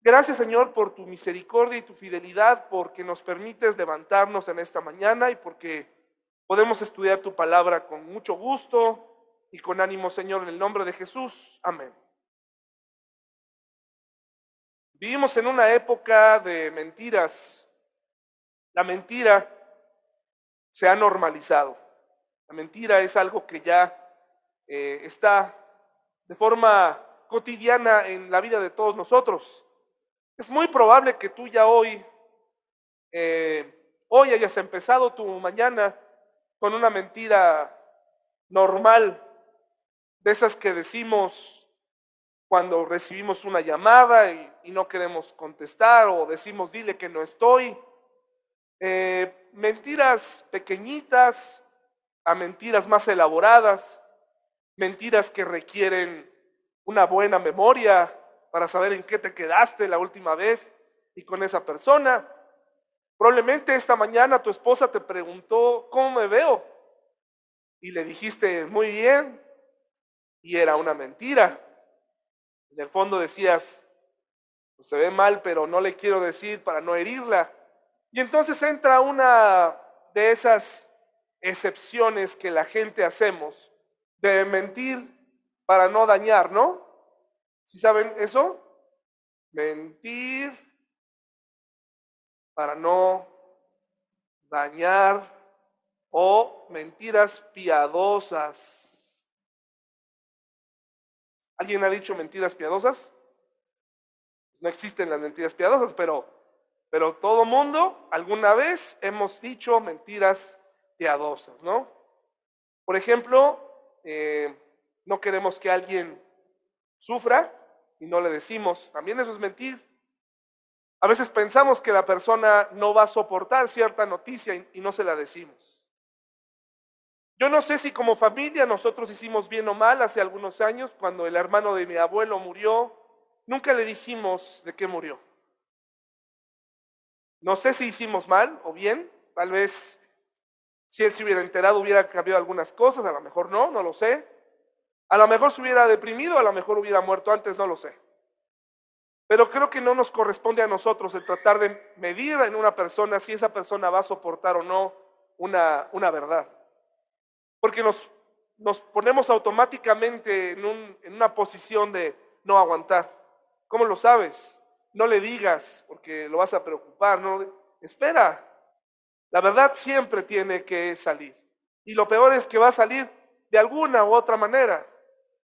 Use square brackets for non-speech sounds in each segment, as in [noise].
Gracias Señor por tu misericordia y tu fidelidad, porque nos permites levantarnos en esta mañana y porque podemos estudiar tu palabra con mucho gusto y con ánimo Señor en el nombre de Jesús. Amén. Vivimos en una época de mentiras. La mentira se ha normalizado. La mentira es algo que ya eh, está de forma cotidiana en la vida de todos nosotros. Es muy probable que tú ya hoy, eh, hoy hayas empezado tu mañana con una mentira normal, de esas que decimos cuando recibimos una llamada y, no queremos contestar o decimos dile que no estoy. Eh, mentiras pequeñitas a mentiras más elaboradas, mentiras que requieren una buena memoria para saber en qué te quedaste la última vez y con esa persona. Probablemente esta mañana tu esposa te preguntó, ¿cómo me veo? Y le dijiste, muy bien, y era una mentira. En el fondo decías, se ve mal, pero no le quiero decir para no herirla. Y entonces entra una de esas excepciones que la gente hacemos de mentir para no dañar, ¿no? ¿Sí saben eso? Mentir para no dañar o mentiras piadosas. ¿Alguien ha dicho mentiras piadosas? No existen las mentiras piadosas, pero, pero todo mundo alguna vez hemos dicho mentiras piadosas, ¿no? Por ejemplo, eh, no queremos que alguien sufra y no le decimos, también eso es mentir. A veces pensamos que la persona no va a soportar cierta noticia y, no se la decimos. Yo no sé si como familia nosotros hicimos bien o mal hace algunos años, cuando el hermano de mi abuelo murió, nunca le dijimos de qué murió. No sé si hicimos mal o bien, tal vez si él se hubiera enterado hubiera cambiado algunas cosas, a lo mejor no, no lo sé. A lo mejor se hubiera deprimido, a lo mejor hubiera muerto antes, no lo sé. Pero creo que no nos corresponde a nosotros el tratar de medir en una persona si esa persona va a soportar o no una, una verdad. Porque nos, nos ponemos automáticamente en, un, en una posición de no aguantar. ¿Cómo lo sabes? No le digas porque lo vas a preocupar. No, espera, la verdad siempre tiene que salir. Y lo peor es que va a salir de alguna u otra manera.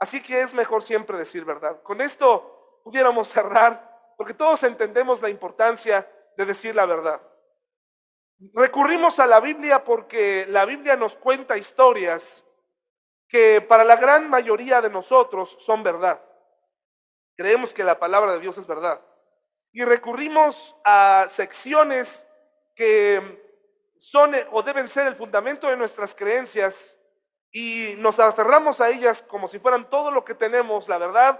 Así que es mejor siempre decir verdad. Con esto pudiéramos cerrar, porque todos entendemos la importancia de decir la verdad. Recurrimos a la Biblia porque la Biblia nos cuenta historias que para la gran mayoría de nosotros son verdad. Creemos que la palabra de Dios es verdad. Y recurrimos a secciones que son o deben ser el fundamento de nuestras creencias y nos aferramos a ellas como si fueran todo lo que tenemos, la verdad,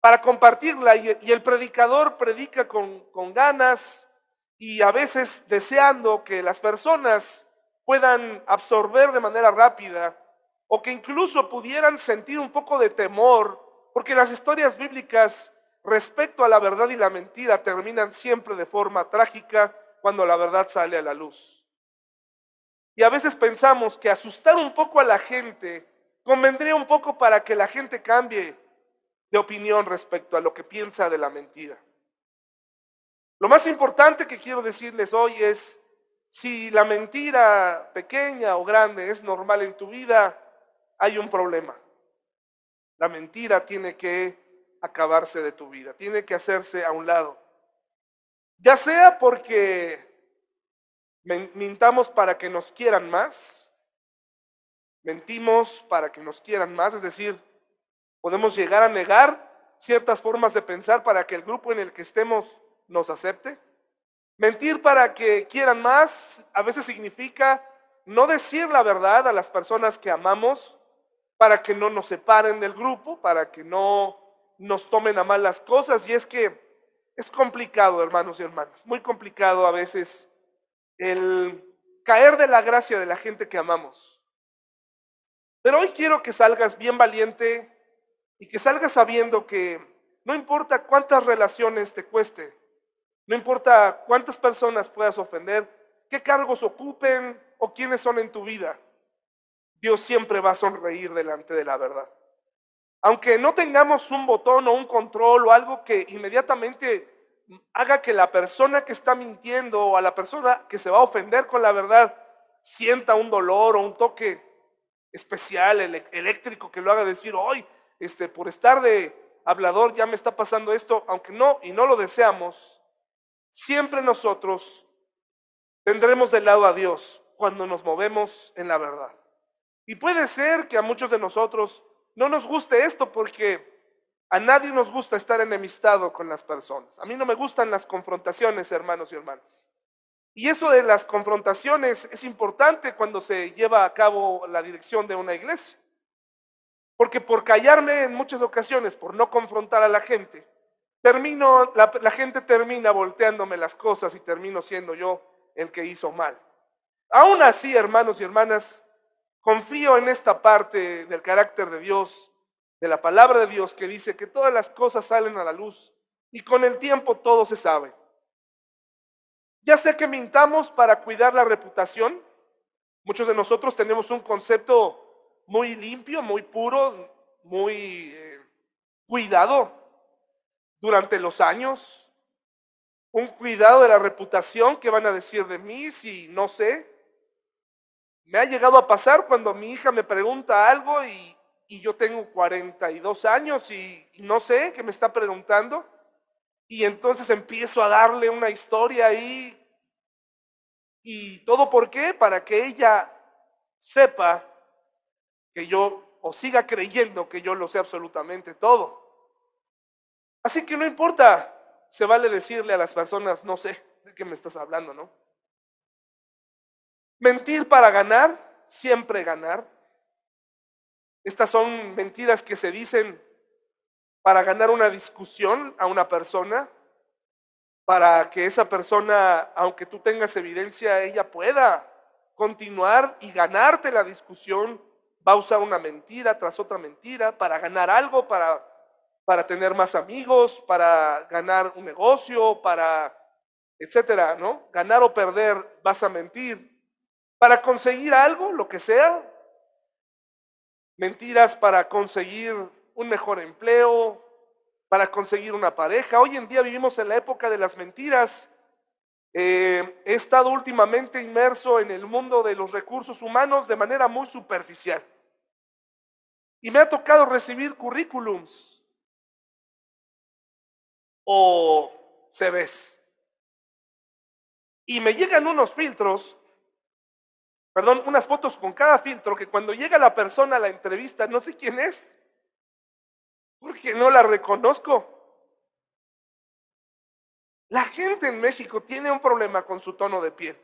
para compartirla. Y, el predicador predica con, con ganas y a veces deseando que las personas puedan absorber de manera rápida o que incluso pudieran sentir un poco de temor, porque las historias bíblicas respecto a la verdad y la mentira terminan siempre de forma trágica cuando la verdad sale a la luz. Y a veces pensamos que asustar un poco a la gente convendría un poco para que la gente cambie de opinión respecto a lo que piensa de la mentira. Lo más importante que quiero decirles hoy es, si la mentira pequeña o grande es normal en tu vida, hay un problema. La mentira tiene que acabarse de tu vida, tiene que hacerse a un lado. Ya sea porque Mintamos para que nos quieran más. Mentimos para que nos quieran más. Es decir, podemos llegar a negar ciertas formas de pensar para que el grupo en el que estemos nos acepte. Mentir para que quieran más a veces significa no decir la verdad a las personas que amamos para que no nos separen del grupo, para que no nos tomen a mal las cosas. Y es que es complicado, hermanos y hermanas, muy complicado a veces el caer de la gracia de la gente que amamos. Pero hoy quiero que salgas bien valiente y que salgas sabiendo que no importa cuántas relaciones te cueste, no importa cuántas personas puedas ofender, qué cargos ocupen o quiénes son en tu vida, Dios siempre va a sonreír delante de la verdad. Aunque no tengamos un botón o un control o algo que inmediatamente haga que la persona que está mintiendo o a la persona que se va a ofender con la verdad sienta un dolor o un toque especial, eléctrico, que lo haga decir, hoy, este, por estar de hablador ya me está pasando esto, aunque no, y no lo deseamos, siempre nosotros tendremos del lado a Dios cuando nos movemos en la verdad. Y puede ser que a muchos de nosotros no nos guste esto porque a nadie nos gusta estar enemistado con las personas. A mí no me gustan las confrontaciones, hermanos y hermanas. Y eso de las confrontaciones es importante cuando se lleva a cabo la dirección de una iglesia. Porque por callarme en muchas ocasiones, por no confrontar a la gente, termino, la, la, gente termina volteándome las cosas y termino siendo yo el que hizo mal. Aún así, hermanos y hermanas, confío en esta parte del carácter de Dios de la palabra de Dios que dice que todas las cosas salen a la luz y con el tiempo todo se sabe. Ya sé que mintamos para cuidar la reputación. Muchos de nosotros tenemos un concepto muy limpio, muy puro, muy eh, cuidado durante los años. Un cuidado de la reputación que van a decir de mí si no sé. Me ha llegado a pasar cuando mi hija me pregunta algo y, y yo tengo 42 años y, no sé qué me está preguntando. Y entonces empiezo a darle una historia ahí. ¿Y todo por qué? Para que ella sepa que yo, o siga creyendo que yo lo sé absolutamente todo. Así que no importa, se vale decirle a las personas, no sé de qué me estás hablando, ¿no? Mentir para ganar, siempre ganar. Estas son mentiras que se dicen para ganar una discusión a una persona, para que esa persona, aunque tú tengas evidencia, ella pueda continuar y ganarte la discusión, va a usar una mentira tras otra mentira para ganar algo, para, para tener más amigos, para ganar un negocio, para, etcétera, ¿no? Ganar o perder, vas a mentir. Para conseguir algo, lo que sea, mentiras para conseguir un mejor empleo, para conseguir una pareja. Hoy en día vivimos en la época de las mentiras. Eh, he estado últimamente inmerso en el mundo de los recursos humanos de manera muy superficial. Y me ha tocado recibir currículums o CVs. Y me llegan unos filtros perdón, unas fotos con cada filtro que cuando llega la persona a la entrevista no sé quién es, porque no la reconozco. La gente en México tiene un problema con su tono de piel.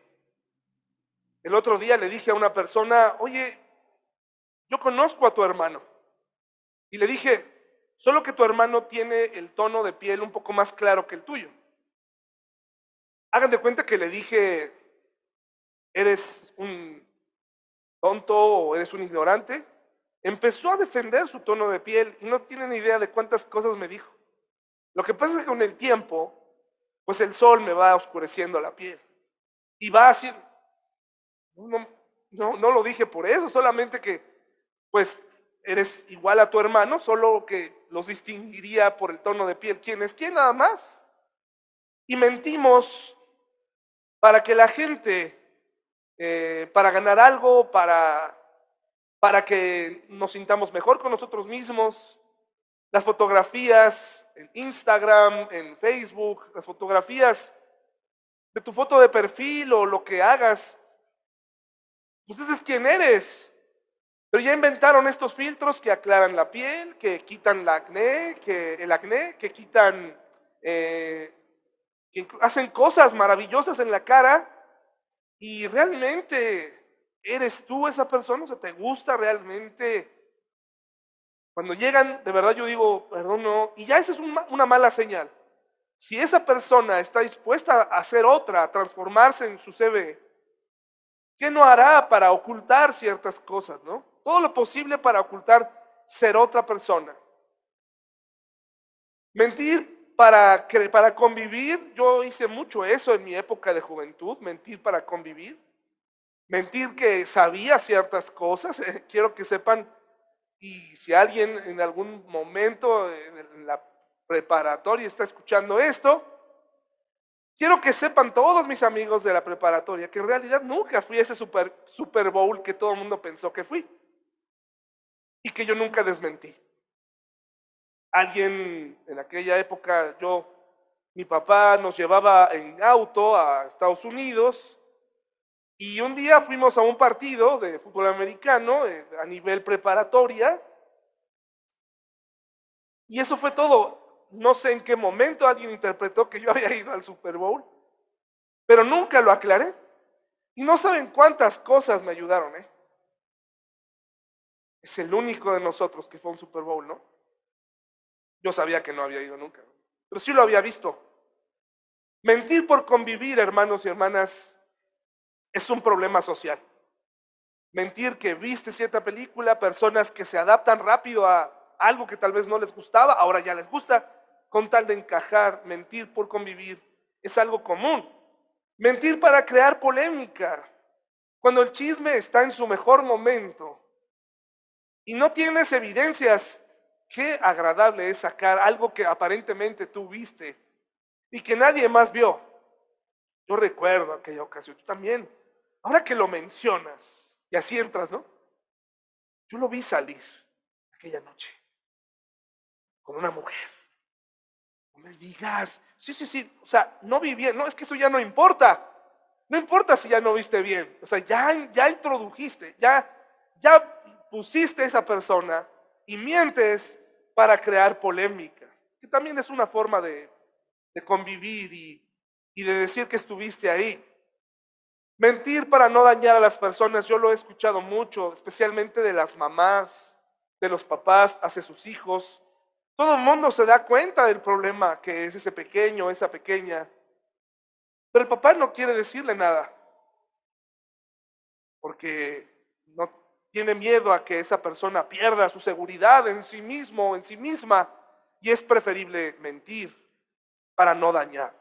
El otro día le dije a una persona, oye, yo conozco a tu hermano. Y le dije, solo que tu hermano tiene el tono de piel un poco más claro que el tuyo. Hagan de cuenta que le dije, eres un tonto o eres un ignorante, empezó a defender su tono de piel y no tienen idea de cuántas cosas me dijo. Lo que pasa es que con el tiempo, pues el sol me va oscureciendo la piel y va así, no, no, no lo dije por eso, solamente que pues eres igual a tu hermano, solo que los distinguiría por el tono de piel. ¿Quién es quién nada más? Y mentimos para que la gente eh, para ganar algo, para, para que nos sintamos mejor con nosotros mismos. Las fotografías en Instagram, en Facebook, las fotografías de tu foto de perfil o lo que hagas. Pues ese es quién eres. Pero ya inventaron estos filtros que aclaran la piel, que quitan la acné, que el acné, que quitan, eh, que hacen cosas maravillosas en la cara y realmente eres tú esa persona, o sea, te gusta realmente. Cuando llegan, de verdad yo digo, perdón, no, y ya esa es una mala señal. Si esa persona está dispuesta a hacer otra, a transformarse en su CV, ¿qué no hará para ocultar ciertas cosas, no? Todo lo posible para ocultar ser otra persona. Mentir para, para convivir, yo hice mucho eso en mi época de juventud, mentir para convivir. Mentir que sabía ciertas cosas, [laughs] quiero que sepan, y si alguien en algún momento en la preparatoria está escuchando esto, quiero que sepan todos mis amigos de la preparatoria que en realidad nunca fui ese Super, super Bowl que todo el mundo pensó que fui y que yo nunca desmentí. Alguien en aquella época, yo, mi papá nos llevaba en auto a Estados Unidos y un día fuimos a un partido de fútbol americano eh, a nivel preparatoria y eso fue todo. No sé en qué momento alguien interpretó que yo [laughs] había ido al Super Bowl, pero nunca lo aclaré. Y no saben cuántas cosas me ayudaron, ¿eh? Es el único de nosotros que fue a un Super Bowl, ¿no? Yo sabía que no había ido nunca, pero sí lo había visto. Mentir por convivir, hermanos y hermanas, es un problema social. Mentir que viste cierta película, personas que se adaptan rápido a algo que tal vez no les gustaba, ahora ya les gusta, con tal de encajar, mentir por convivir, es algo común. Mentir para crear polémica. Cuando el chisme está en su mejor momento, y no tienes evidencias, qué agradable es sacar algo que aparentemente tú viste y que nadie más vio. Yo recuerdo aquella ocasión, tú también. Ahora que lo mencionas, y así entras, ¿no? Yo lo vi salir aquella noche con una mujer. No me digas, sí, sí, sí, o sea, no vi bien, no, es que eso ya no importa. No importa si ya no viste bien, o sea, ya, ya introdujiste, ya, ya pusiste a esa persona y mientes para crear polémica, que también es una forma de, convivir y, y de decir que estuviste ahí. Mentir para no dañar a las personas, yo lo he escuchado mucho, especialmente de las mamás, de los papás hacia sus hijos. Todo el mundo se da cuenta del problema que es ese pequeño, esa pequeña. Pero el papá no quiere decirle nada, porque tiene miedo a que esa persona pierda su seguridad en sí mismo, en sí misma, y es preferible mentir para no dañar.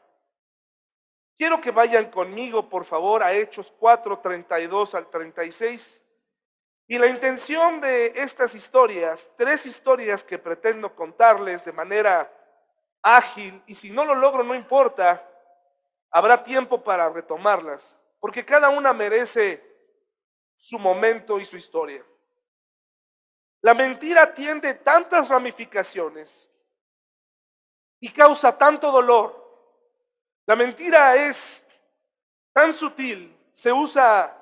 Quiero que vayan conmigo, por favor, a Hechos 4, 32 al 36. Y la intención de estas historias, tres historias que pretendo contarles de manera ágil, y si no lo logro, no importa, habrá tiempo para retomarlas, porque cada una merece su momento y su historia. La mentira tiende tantas ramificaciones y causa tanto dolor. La mentira es tan sutil, se usa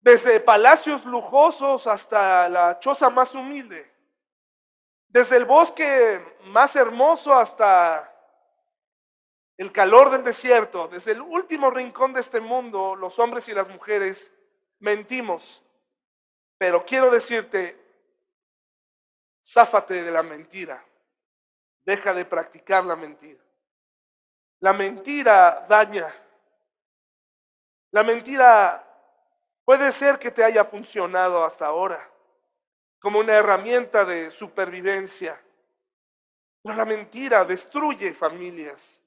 desde palacios lujosos hasta la choza más humilde, desde el bosque más hermoso hasta el calor del desierto, desde el último rincón de este mundo, los hombres y las mujeres mentimos. Pero quiero decirte, záfate de la mentira. Deja de practicar la mentira. La mentira daña. La mentira puede ser que te haya funcionado hasta ahora como una herramienta de supervivencia. Pero la mentira destruye familias.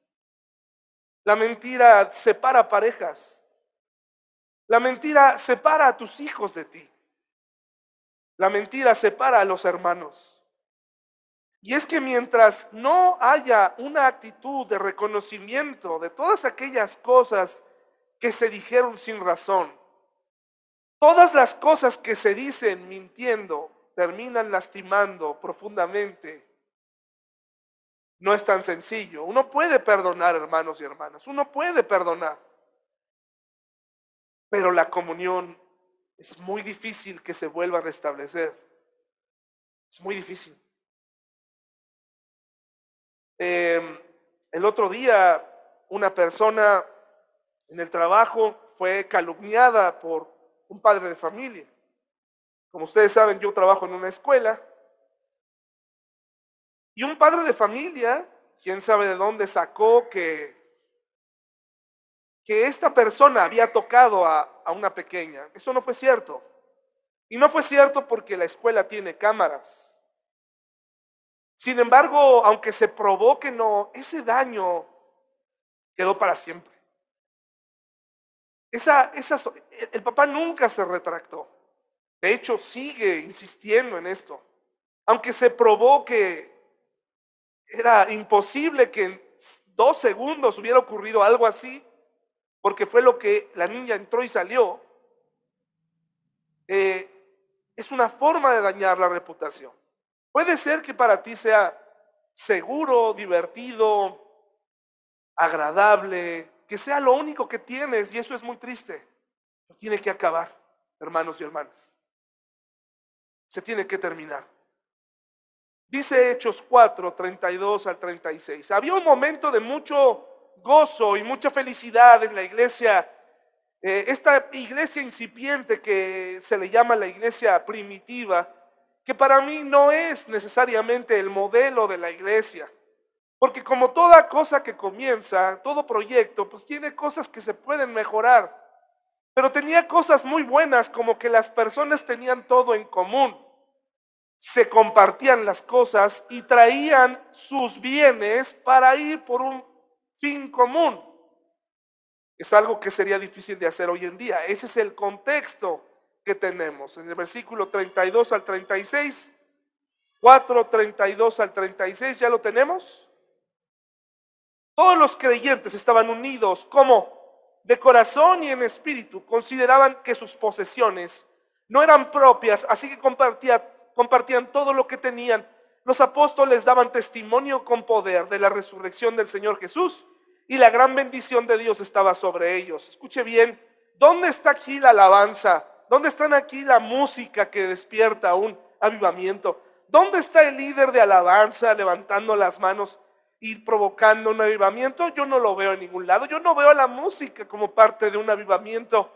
La mentira separa parejas. La mentira separa a tus hijos de ti. La mentira separa a los hermanos. Y es que mientras no haya una actitud de reconocimiento de todas aquellas cosas que se dijeron sin razón, todas las cosas que se dicen mintiendo terminan lastimando profundamente. No es tan sencillo. Uno puede perdonar, hermanos y hermanas. Uno puede perdonar. Pero la comunión es muy difícil que se vuelva a restablecer. Es muy difícil. Em, el otro día una persona en el trabajo fue calumniada por un padre de familia. Como ustedes saben, yo trabajo en una escuela. Y un padre de familia, quién sabe de dónde sacó que que esta persona había tocado a, una pequeña. Eso no fue cierto. Y no fue cierto porque la escuela tiene cámaras. Sin embargo, aunque se probó que no, ese daño quedó para siempre. Esa, esa, el papá nunca se retractó. De hecho, sigue insistiendo en esto. Aunque se probó que era imposible que en dos segundos hubiera ocurrido algo así, porque fue lo que la niña entró y salió, eh, es una forma de dañar la reputación. Puede ser que para ti sea seguro, divertido, agradable, que sea lo único que tienes y eso es muy triste. tiene que acabar, hermanos y hermanas. Se tiene que terminar. Dice Hechos 4, 32 al 36. Había un momento de mucho gozo y mucha felicidad en la iglesia, eh, esta iglesia incipiente que se le llama la iglesia primitiva, que para mí no es necesariamente el modelo de la iglesia. Porque como toda cosa que comienza, todo proyecto, pues tiene cosas que se pueden mejorar. Pero tenía cosas muy buenas como que las personas tenían todo en común se compartían las cosas y traían sus bienes para ir por un fin común. Es algo que sería difícil de hacer hoy en día. Ese es el contexto que tenemos. En el versículo 32 al 36, 4, 32 al 36, ¿ya lo tenemos? Todos los creyentes estaban unidos como de corazón y en espíritu. Consideraban que sus posesiones no eran propias, así que compartían compartían todo lo que tenían. Los apóstoles daban testimonio con poder de la resurrección del Señor Jesús y la gran bendición de Dios estaba sobre ellos. Escuche bien, ¿dónde está aquí la alabanza? ¿Dónde están aquí la música que despierta un avivamiento? ¿Dónde está el líder de alabanza levantando las manos y provocando un avivamiento? Yo no lo veo en ningún lado. Yo no veo la música como parte de un avivamiento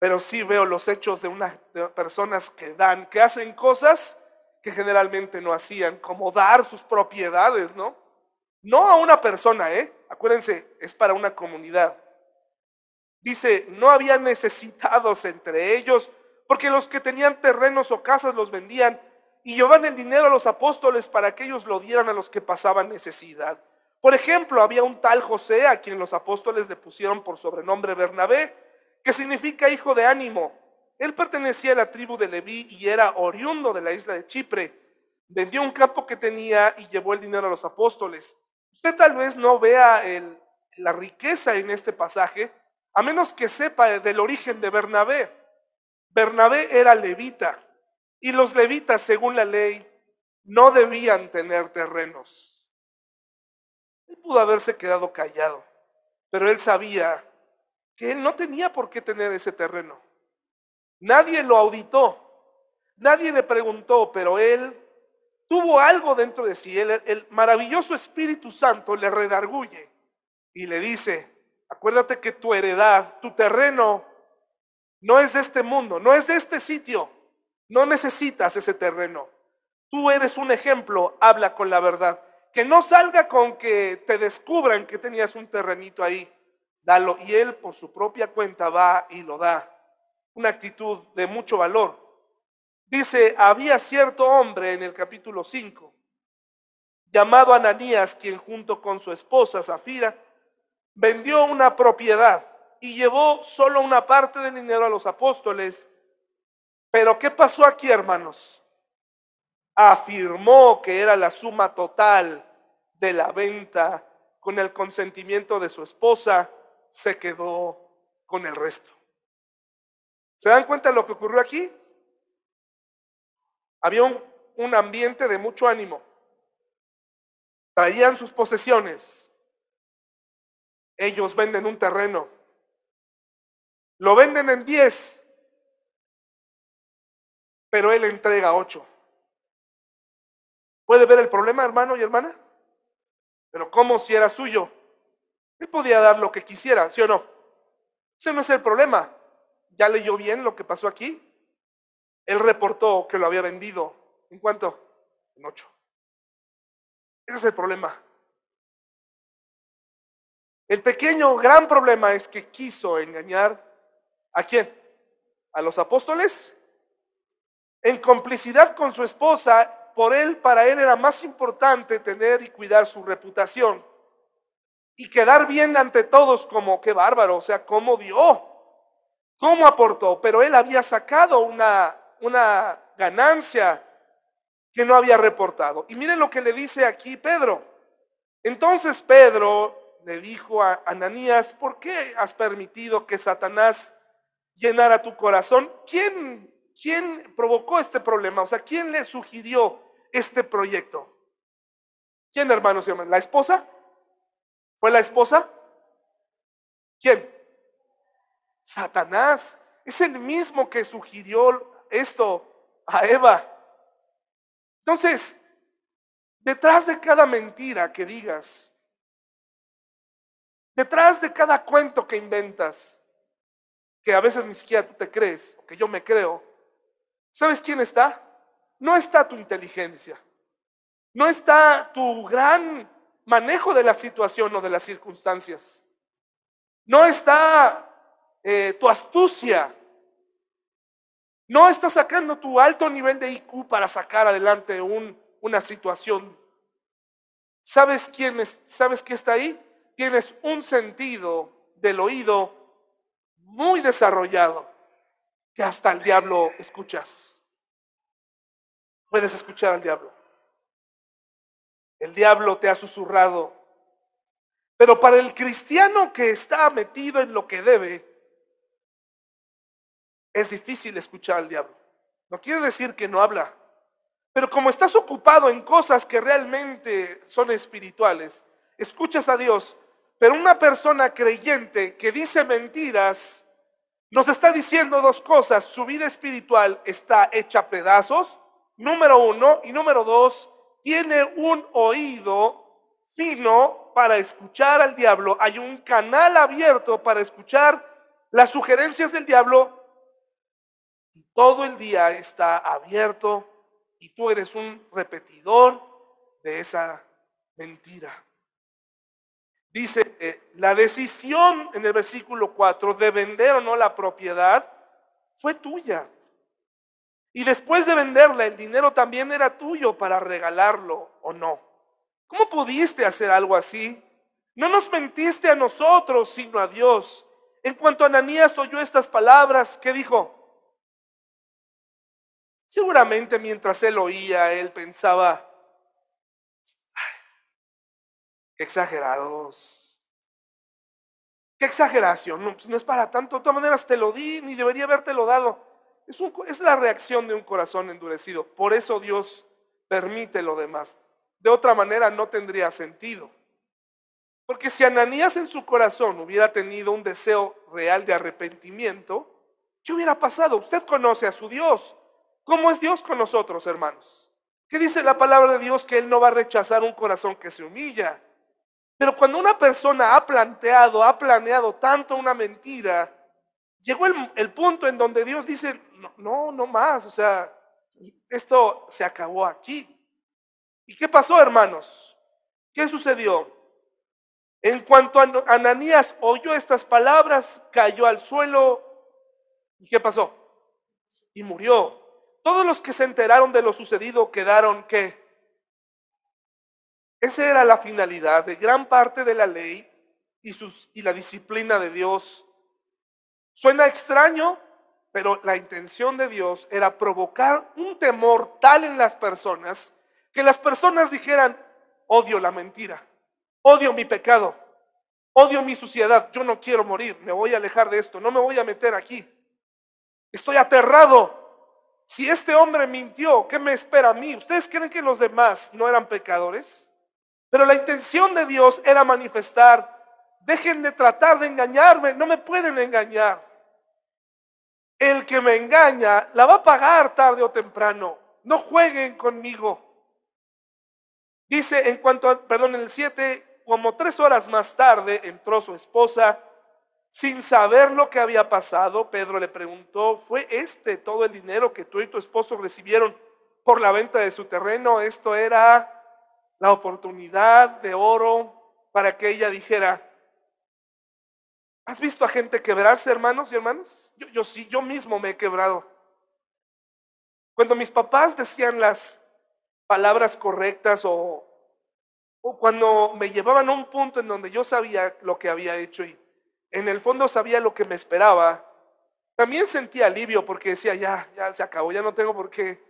pero sí veo los hechos de unas personas que dan, que hacen cosas que generalmente no hacían, como dar sus propiedades, ¿no? No a una persona, ¿eh? Acuérdense, es para una comunidad. Dice, no había necesitados entre ellos, porque los que tenían terrenos o casas los vendían y llevaban el dinero a los apóstoles para que ellos lo dieran a los que pasaban necesidad. Por ejemplo, había un tal José a quien los apóstoles le pusieron por sobrenombre Bernabé, que significa hijo de ánimo. Él pertenecía a la tribu de Leví y era oriundo de la isla de Chipre. Vendió un campo que tenía y llevó el dinero a los apóstoles. Usted tal vez no vea la riqueza en este pasaje, a menos que sepa del origen de Bernabé. Bernabé era levita y los levitas, según la ley, no debían tener terrenos. Él pudo haberse quedado callado, pero él sabía que él no tenía por qué tener ese terreno. Nadie lo auditó, nadie le preguntó, pero él tuvo algo dentro de sí. el maravilloso Espíritu Santo le redarguye y le dice, acuérdate que tu heredad, tu terreno, no es de este mundo, no es de este sitio. No necesitas ese terreno. Tú eres un ejemplo, habla con la verdad. Que no salga con que te descubran que tenías un terrenito ahí dalo. Y él por su propia cuenta va y lo da. Una actitud de mucho valor. Dice, había cierto hombre en el capítulo 5, llamado Ananías, quien junto con su esposa Zafira, vendió una propiedad y llevó solo una parte del dinero a los apóstoles. Pero ¿qué pasó aquí, hermanos? Afirmó que era la suma total de la venta con el consentimiento de su esposa se quedó con el resto. ¿Se dan cuenta de lo que ocurrió aquí? Había un, ambiente de mucho ánimo. Traían sus posesiones. Ellos venden un terreno. Lo venden en 10, pero él entrega 8. ¿Puede ver el problema, hermano y hermana? Pero ¿cómo si era suyo? Él podía dar lo que quisiera, ¿sí o no? Ese no es el problema. ¿Ya leyó bien lo que pasó aquí? Él reportó que lo había vendido. ¿En cuánto? En ocho. Ese es el problema. El pequeño, gran problema es que quiso engañar a quién? A los apóstoles. En complicidad con su esposa, por él, para él era más importante tener y cuidar su reputación y quedar bien ante todos como qué bárbaro, o sea, cómo dio, cómo aportó, pero él había sacado una, una ganancia que no había reportado. Y miren lo que le dice aquí Pedro. Entonces Pedro le dijo a Ananías, ¿por qué has permitido que Satanás llenara tu corazón? ¿Quién, quién provocó este problema? O sea, ¿quién le sugirió este proyecto? ¿Quién, hermanos y ¿La esposa? ¿Fue la esposa? ¿Quién? Satanás. Es el mismo que sugirió esto a Eva. Entonces, detrás de cada mentira que digas, detrás de cada cuento que inventas, que a veces ni siquiera tú te crees, o que yo me creo, ¿sabes quién está? No está tu inteligencia, no está tu gran manejo de la situación o de las circunstancias, no está eh, tu astucia, no está sacando tu alto nivel de IQ para sacar adelante una situación. ¿Sabes quién es? ¿Sabes qué está ahí? Tienes un sentido del oído muy desarrollado que hasta el diablo escuchas. Puedes escuchar al diablo. El diablo te ha susurrado. Pero para el cristiano que está metido en lo que debe, es difícil escuchar al diablo. No quiere decir que no habla. Pero como estás ocupado en cosas que realmente son espirituales, escuchas a Dios. Pero una persona creyente que dice mentiras, nos está diciendo dos cosas. Su vida espiritual está hecha a pedazos, número uno. Y número dos, tiene un oído fino para escuchar al diablo. Hay un canal abierto para escuchar las sugerencias del diablo. Todo el día está abierto y tú eres un repetidor de esa mentira. Dice, la decisión en el versículo 4 de vender o no la propiedad fue tuya. Y después de venderla, el dinero también era tuyo para regalarlo o no. ¿Cómo pudiste hacer algo así? No nos mentiste a nosotros, sino a Dios. En cuanto Ananías oyó estas palabras, ¿qué dijo? Seguramente mientras él oía, él pensaba, exagerados, qué exageración, no, pues no es para tanto, de todas maneras te lo di, ni debería habértelo dado. Es, es la reacción de un corazón endurecido, por eso Dios permite lo demás. De otra manera no tendría sentido. Porque si Ananías en su corazón hubiera tenido un deseo real de arrepentimiento, ¿qué hubiera pasado? Usted conoce a su Dios. ¿Cómo es Dios con nosotros, hermanos? ¿Qué dice la palabra de Dios? Que Él no va a rechazar un corazón que se humilla. Pero cuando una persona ha planteado, ha planeado tanto una mentira, llegó el, punto en donde Dios dice, no, no, no más, o sea, esto se acabó aquí. ¿Y qué pasó, hermanos? ¿Qué sucedió? En cuanto Ananías oyó estas palabras, cayó al suelo. ¿Y qué pasó? Y murió. Todos los que se enteraron de lo sucedido quedaron que esa era la finalidad de gran parte de la ley y, y la disciplina de Dios. Suena extraño, pero la intención de Dios era provocar un temor tal en las personas que las personas dijeran, odio la mentira, odio mi pecado, odio mi suciedad, yo no quiero morir, me voy a alejar de esto, no me voy a meter aquí. Estoy aterrado si este hombre mintió, ¿qué me espera a mí? ¿Ustedes creen que los demás no eran pecadores? Pero la intención de Dios era manifestar, dejen de tratar de engañarme, no me pueden engañar. El que me engaña la va a pagar tarde o temprano. No jueguen conmigo. Dice en cuanto a, perdón, en el 7, como tres horas más tarde entró su esposa sin saber lo que había pasado, Pedro le preguntó, ¿fue este todo el dinero que tú y tu esposo recibieron por la venta de su terreno? Esto era la oportunidad de oro para que ella dijera, ¿has visto a gente quebrarse, hermanos y hermanas? Yo, sí, yo mismo me he quebrado. Cuando mis papás decían las palabras correctas o, o cuando me llevaban a un punto en donde yo sabía lo que había hecho y en el fondo sabía lo que me esperaba, también sentía alivio porque decía, ya, ya se acabó, ya no tengo por qué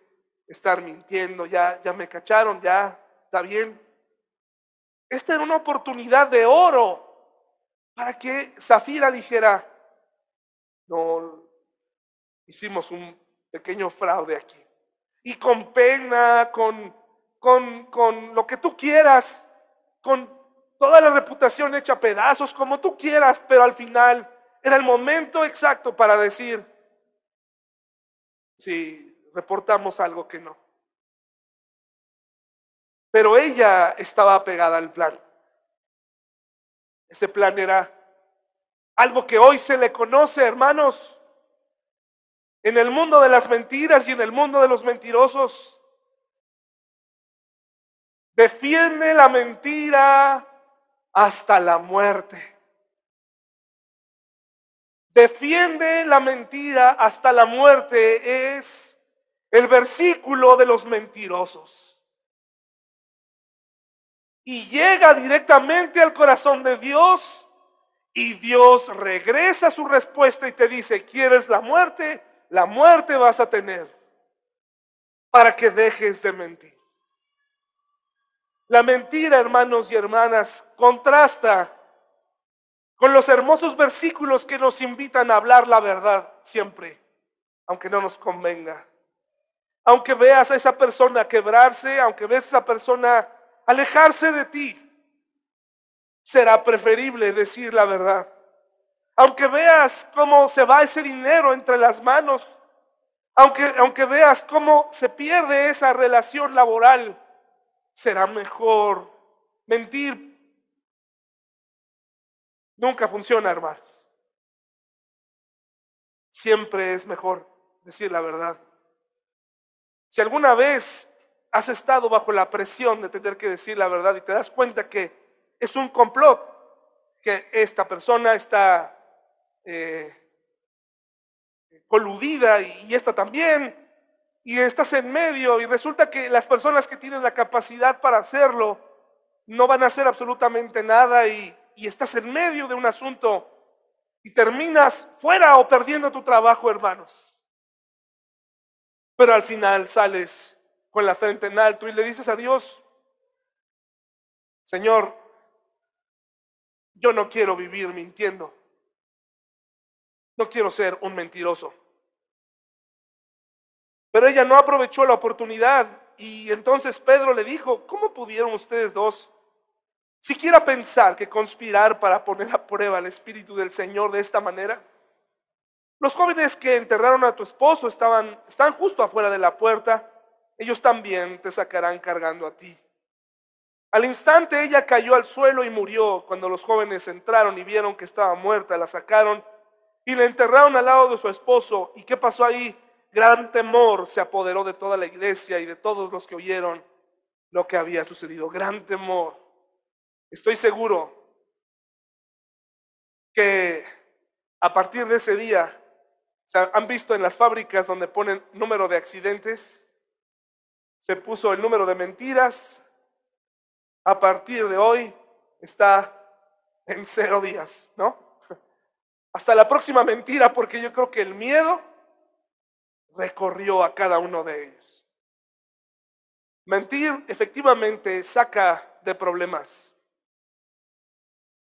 estar mintiendo, ya, ya me cacharon, ya está bien. Esta era una oportunidad de oro para que Zafira dijera, no, hicimos un pequeño fraude aquí. Y con pena, con, con, con lo que tú quieras, con toda la reputación hecha a pedazos, como tú quieras, pero al final era el momento exacto para decir si reportamos algo que no. Pero ella estaba pegada al plan. Ese plan era algo que hoy se le conoce, hermanos, en el mundo de las mentiras y en el mundo de los mentirosos. Defiende la mentira hasta la muerte. Defiende la mentira hasta la muerte es el versículo de los mentirosos y llega directamente al corazón de Dios y Dios regresa su respuesta y te dice, ¿quieres la muerte? La muerte vas a tener para que dejes de mentir. La mentira, hermanos y hermanas, contrasta con los hermosos versículos que nos invitan a hablar la verdad siempre, aunque no nos convenga. Aunque veas a esa persona quebrarse, aunque veas a esa persona alejarse de ti, será preferible decir la verdad. Aunque veas cómo se va ese dinero entre las manos, aunque, aunque veas cómo se pierde esa relación laboral, será mejor mentir. Nunca funciona, hermanos. Siempre es mejor decir la verdad. Si alguna vez has estado bajo la presión de tener que decir la verdad y te das cuenta que es un complot, que esta persona está eh, coludida y, esta también, y estás en medio y resulta que las personas que tienen la capacidad para hacerlo no van a hacer absolutamente nada y, y estás en medio de un asunto y terminas fuera o perdiendo tu trabajo, hermanos. Pero al final sales con la frente en alto y le dices a Dios, Señor, yo no quiero vivir mintiendo. No quiero ser un mentiroso. Pero ella no aprovechó la oportunidad y entonces Pedro le dijo, ¿cómo pudieron ustedes dos siquiera pensar que conspirar para poner a prueba el Espíritu del Señor de esta manera? Los jóvenes que enterraron a tu esposo estaban, están justo afuera de la puerta ellos también te sacarán cargando a ti. Al instante ella cayó al suelo y murió. Cuando los jóvenes entraron y vieron que estaba muerta, la sacaron y la enterraron al lado de su esposo. ¿Y qué pasó ahí? Gran temor se apoderó de toda la iglesia y de todos los que oyeron lo que había sucedido. Gran temor. Estoy seguro que a partir de ese día, han visto en las fábricas donde ponen número de accidentes, se puso el número de mentiras, a partir de hoy está en cero días, ¿no? [laughs] Hasta la próxima mentira, porque yo creo que el miedo recorrió a cada uno de ellos. Mentir efectivamente saca de problemas,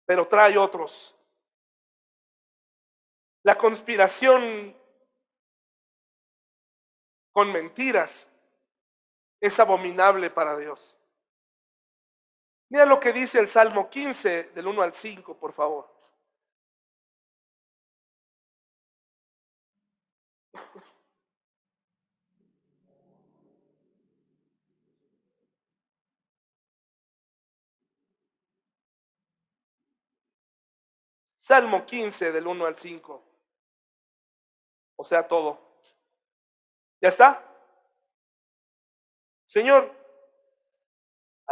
pero trae otros. La conspiración con mentiras es abominable para Dios. Mira lo que dice el Salmo 15 del 1 al 5, por favor. Salmo 15 del 1 al 5. O sea, todo. ¿Ya está? Señor,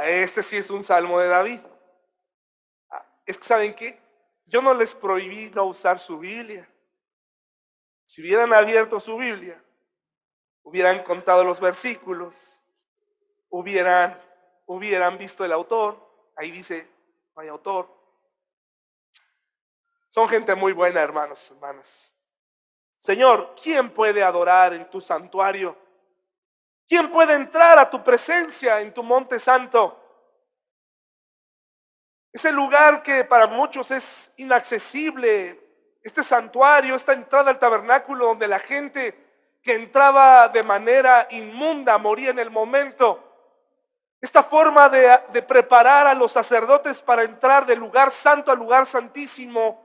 este sí es un salmo de David. Ah, es que, ¿saben qué? Yo no les prohibí no usar su Biblia. Si hubieran abierto su Biblia, hubieran contado los versículos hubieran, hubieran visto el autor. Ahí dice, no hay autor. Son gente muy buena, hermanos, hermanas. Señor, ¿quién puede adorar en tu santuario? ¿Quién puede entrar a tu presencia en tu monte santo? Ese lugar que para muchos es inaccesible, este santuario, esta entrada al tabernáculo donde la gente que entraba de manera inmunda moría en el momento. Esta forma de, de, preparar a los sacerdotes para entrar del lugar santo al lugar santísimo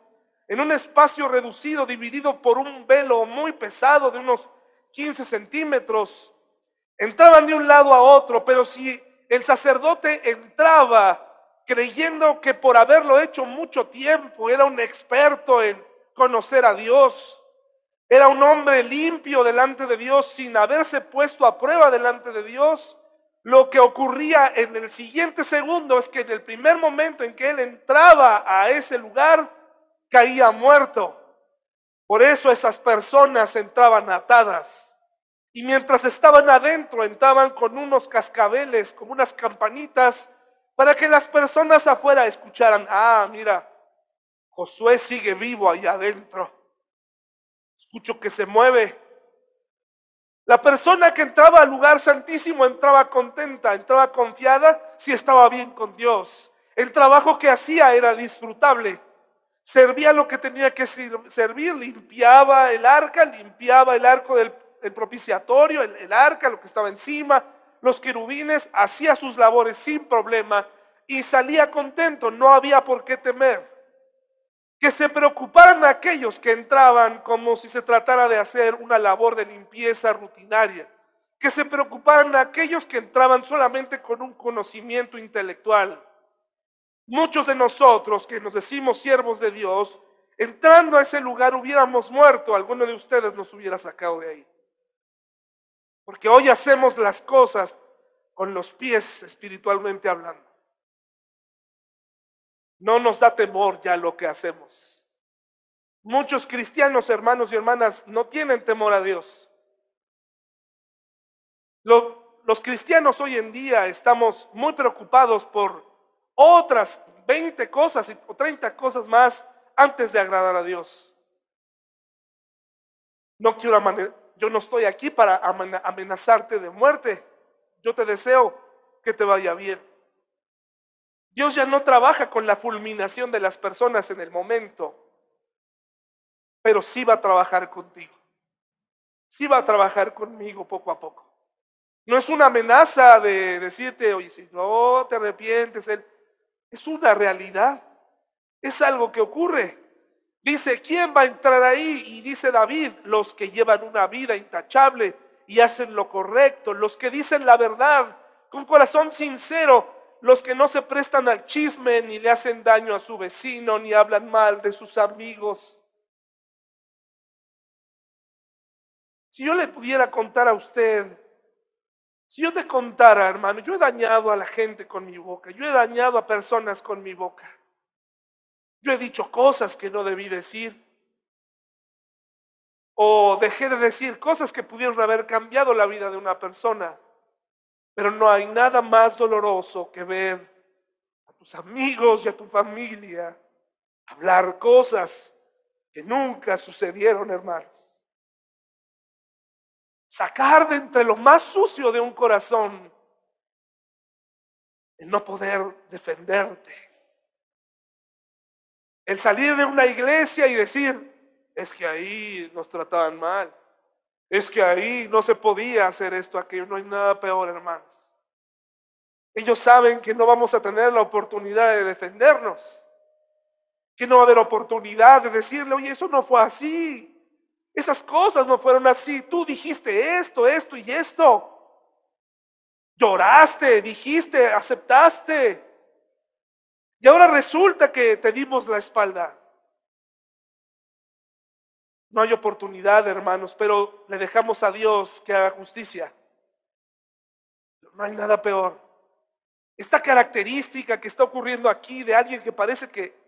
en un espacio reducido, dividido por un velo muy pesado de unos 15 centímetros. Entraban de un lado a otro, pero si el sacerdote entraba creyendo que por haberlo hecho mucho tiempo era un experto en conocer a Dios, era un hombre limpio delante de Dios sin haberse puesto a prueba delante de Dios, lo que ocurría en el siguiente segundo es que en el primer momento en que él entraba a ese lugar, caía muerto. Por eso esas personas entraban atadas y mientras estaban adentro, entraban con unos cascabeles, como unas campanitas, para que las personas afuera escucharan, ah, mira, Josué sigue vivo ahí adentro. Escucho que se mueve. La persona que entraba al lugar santísimo entraba contenta, entraba confiada si estaba bien con Dios. El trabajo que hacía era disfrutable. Servía lo que tenía que servir, limpiaba el arca, limpiaba el arco del el propiciatorio, el, arca, lo que estaba encima, los querubines, hacía sus labores sin problema y salía contento, no había por qué temer. Que se preocuparan aquellos que entraban como si se tratara de hacer una labor de limpieza rutinaria. Que se preocuparan aquellos que entraban solamente con un conocimiento intelectual. Muchos de nosotros que nos decimos siervos de Dios, entrando a ese lugar hubiéramos muerto, alguno de ustedes nos hubiera sacado de ahí. Porque hoy hacemos las cosas con los pies espiritualmente hablando. No nos da temor ya lo que hacemos. Muchos cristianos, hermanos y hermanas, no tienen temor a Dios. los cristianos hoy en día estamos muy preocupados por otras 20 cosas o 30 cosas más antes de agradar a Dios. No quiero yo no estoy aquí para amenazarte de muerte. Yo te deseo que te vaya bien. Dios ya no trabaja con la fulminación de las personas en el momento, pero sí va a trabajar contigo. Sí va a trabajar conmigo poco a poco. No es una amenaza de decirte, oye, si no te arrepientes, es una realidad. Es algo que ocurre. Dice, ¿quién va a entrar ahí? Y dice David, los que llevan una vida intachable y hacen lo correcto, los que dicen la verdad con corazón sincero, los que no se prestan al chisme ni le hacen daño a su vecino ni hablan mal de sus amigos. Si yo le pudiera contar a usted, si yo te contara, hermano, yo he dañado a la gente con mi boca, yo he dañado a personas con mi boca. Yo he dicho cosas que no debí decir. O dejé de decir cosas que pudieron haber cambiado la vida de una persona. Pero no hay nada más doloroso que ver a tus amigos y a tu familia hablar cosas que nunca sucedieron, hermanos. Sacar de entre lo más sucio de un corazón el no poder defenderte. El salir de una iglesia y decir, es que ahí nos trataban mal, es que ahí no se podía hacer esto, aquello, no hay nada peor, hermanos. Ellos saben que no vamos a tener la oportunidad de defendernos, que no va a haber oportunidad de decirle, oye, eso no fue así, esas cosas no fueron así, tú dijiste esto, esto y esto, lloraste, dijiste, aceptaste, y ahora resulta que te dimos la espalda. No hay oportunidad, hermanos, pero le dejamos a Dios que haga justicia. No hay nada peor. Esta característica que está ocurriendo aquí de alguien que parece que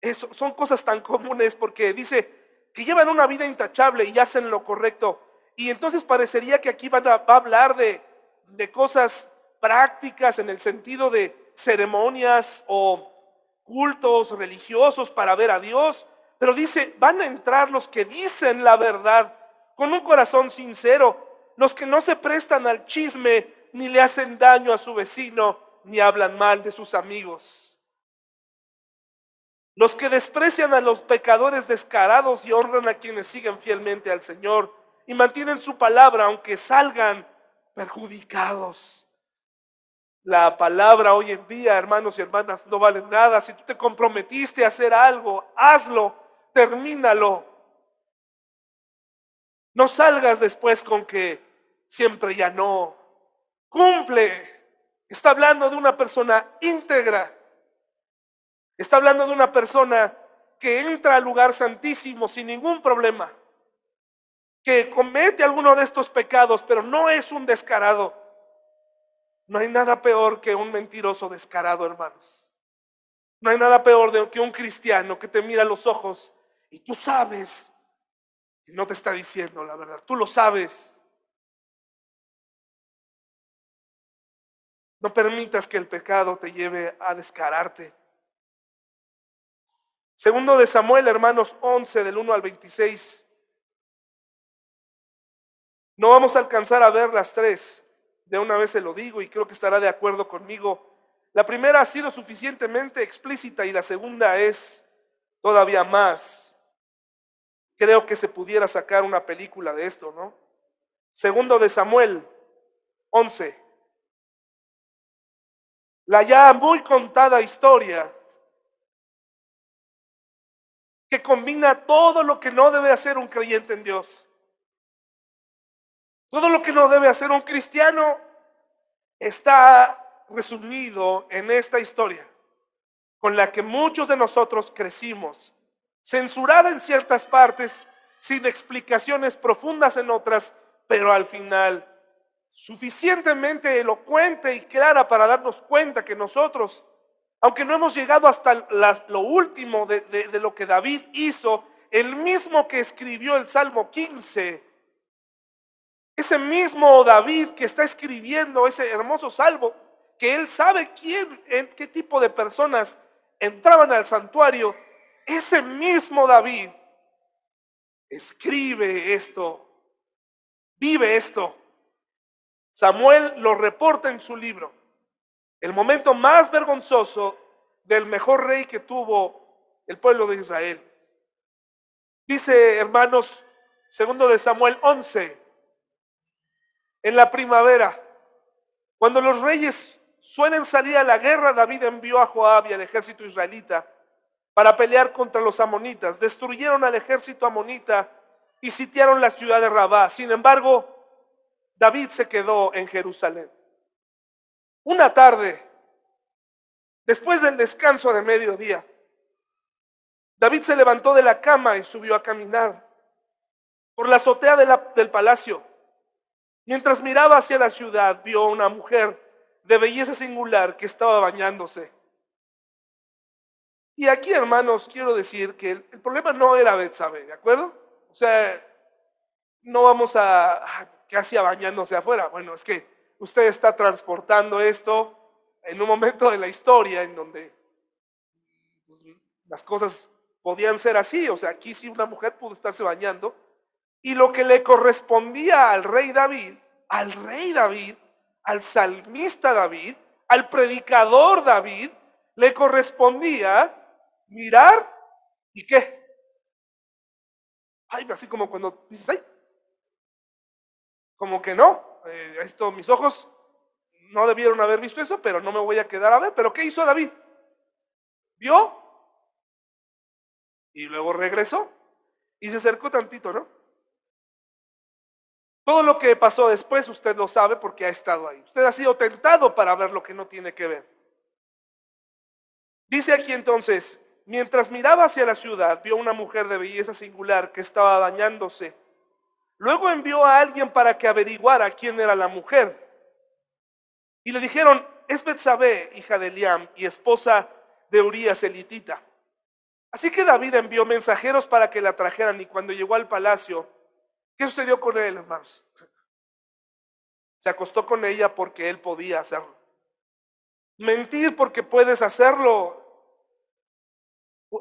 eso, son cosas tan comunes porque dice que llevan una vida intachable y hacen lo correcto. Y entonces parecería que aquí van a, va a hablar de, de cosas prácticas en el sentido de ceremonias o cultos religiosos para ver a Dios, pero dice, van a entrar los que dicen la verdad con un corazón sincero, los que no se prestan al chisme ni le hacen daño a su vecino ni hablan mal de sus amigos. Los que desprecian a los pecadores descarados y honran a quienes siguen fielmente al Señor y mantienen su palabra aunque salgan perjudicados. La palabra hoy en día, hermanos y hermanas, no vale nada. Si tú te comprometiste a hacer algo, hazlo, termínalo. No salgas después con que siempre ya no. Cumple. Está hablando de una persona íntegra. Está hablando de una persona que entra al lugar santísimo sin ningún problema. Que comete alguno de estos pecados, pero no es un descarado. No hay nada peor que un mentiroso descarado, hermanos. No hay nada peor que un cristiano que te mira a los ojos y tú sabes que no te está diciendo la verdad. Tú lo sabes. No permitas que el pecado te lleve a descararte. Segundo de Samuel, hermanos 11, del 1 al 26. No vamos a alcanzar a ver las tres de una vez se lo digo y creo que estará de acuerdo conmigo. La primera ha sido suficientemente explícita y la segunda es todavía más. Creo que se pudiera sacar una película de esto, ¿no? Segundo de Samuel 11. La ya muy contada historia que combina todo lo que no debe hacer un creyente en Dios. Todo lo que no debe hacer un cristiano está resumido en esta historia con la que muchos de nosotros crecimos, censurada en ciertas partes, sin explicaciones profundas en otras, pero al final suficientemente elocuente y clara para darnos cuenta que nosotros, aunque no hemos llegado hasta lo último de, lo que David hizo, el mismo que escribió el Salmo 15, ese mismo David que está escribiendo ese hermoso salvo, que él sabe quién, en qué tipo de personas entraban al santuario, ese mismo David escribe esto, vive esto. Samuel lo reporta en su libro. El momento más vergonzoso del mejor rey que tuvo el pueblo de Israel. Dice, hermanos, segundo de Samuel 11, en la primavera, cuando los reyes suelen salir a la guerra, David envió a Joab y al ejército israelita para pelear contra los amonitas. Destruyeron al ejército amonita y sitiaron la ciudad de Rabá. Sin embargo, David se quedó en Jerusalén. Una tarde, después del descanso de mediodía, David se levantó de la cama y subió a caminar por la azotea del palacio. Mientras miraba hacia la ciudad, vio a una mujer de belleza singular que estaba bañándose. Y aquí, hermanos, quiero decir que el, problema no era Betsabe, ¿de acuerdo? O sea, no vamos a, hacía bañándose afuera. Bueno, es que usted está transportando esto en un momento de la historia en donde pues, las cosas podían ser así. O sea, aquí sí una mujer pudo estarse bañando, y lo que le correspondía al rey David, al rey David, al salmista David, al predicador David, le correspondía mirar y qué. Ay, así como cuando dices, ay, como que no, eh, esto, mis ojos no debieron haber visto eso, pero no me voy a quedar a ver. Pero ¿qué hizo David? Vio y luego regresó y se acercó tantito, ¿no? Todo lo que pasó después usted lo sabe porque ha estado ahí. Usted ha sido tentado para ver lo que no tiene que ver. Dice aquí entonces, mientras miraba hacia la ciudad, vio una mujer de belleza singular que estaba bañándose. Luego envió a alguien para que averiguara quién era la mujer. Y le dijeron, es Betsabé, hija de Liam y esposa de Urías elitita. Así que David envió mensajeros para que la trajeran y cuando llegó al palacio, ¿Qué sucedió con él, hermanos? Se acostó con ella porque él podía hacerlo. mentir porque puedes hacerlo,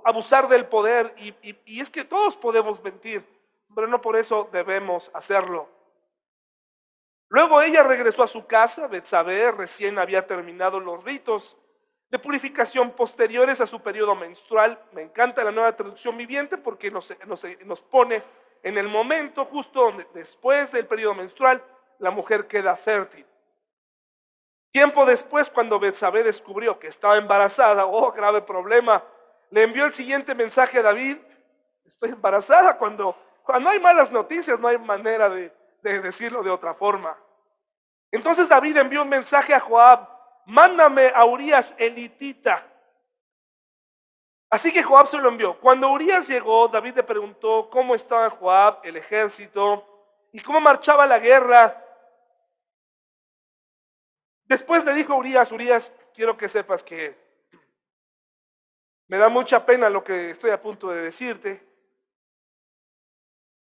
abusar del poder, y es que todos podemos mentir, pero no por eso debemos hacerlo. Luego ella regresó a su casa, Betsabé recién había terminado los ritos de purificación posteriores a su periodo menstrual. Me encanta la nueva traducción viviente porque nos, nos, pone en el momento justo donde después del periodo menstrual la mujer queda fértil. Tiempo después, cuando Betsabé descubrió que estaba embarazada, oh, grave problema, le envió el siguiente mensaje a David, estoy embarazada, cuando, cuando hay malas noticias no hay manera de, de decirlo de otra forma. Entonces David envió un mensaje a Joab, mándame a Urias elitita. Así que Joab se lo envió. Cuando Urias llegó, David le preguntó cómo estaba Joab, el ejército, y cómo marchaba la guerra. Después le dijo a Urias, Urias, quiero que sepas que me da mucha pena lo que estoy a punto de decirte,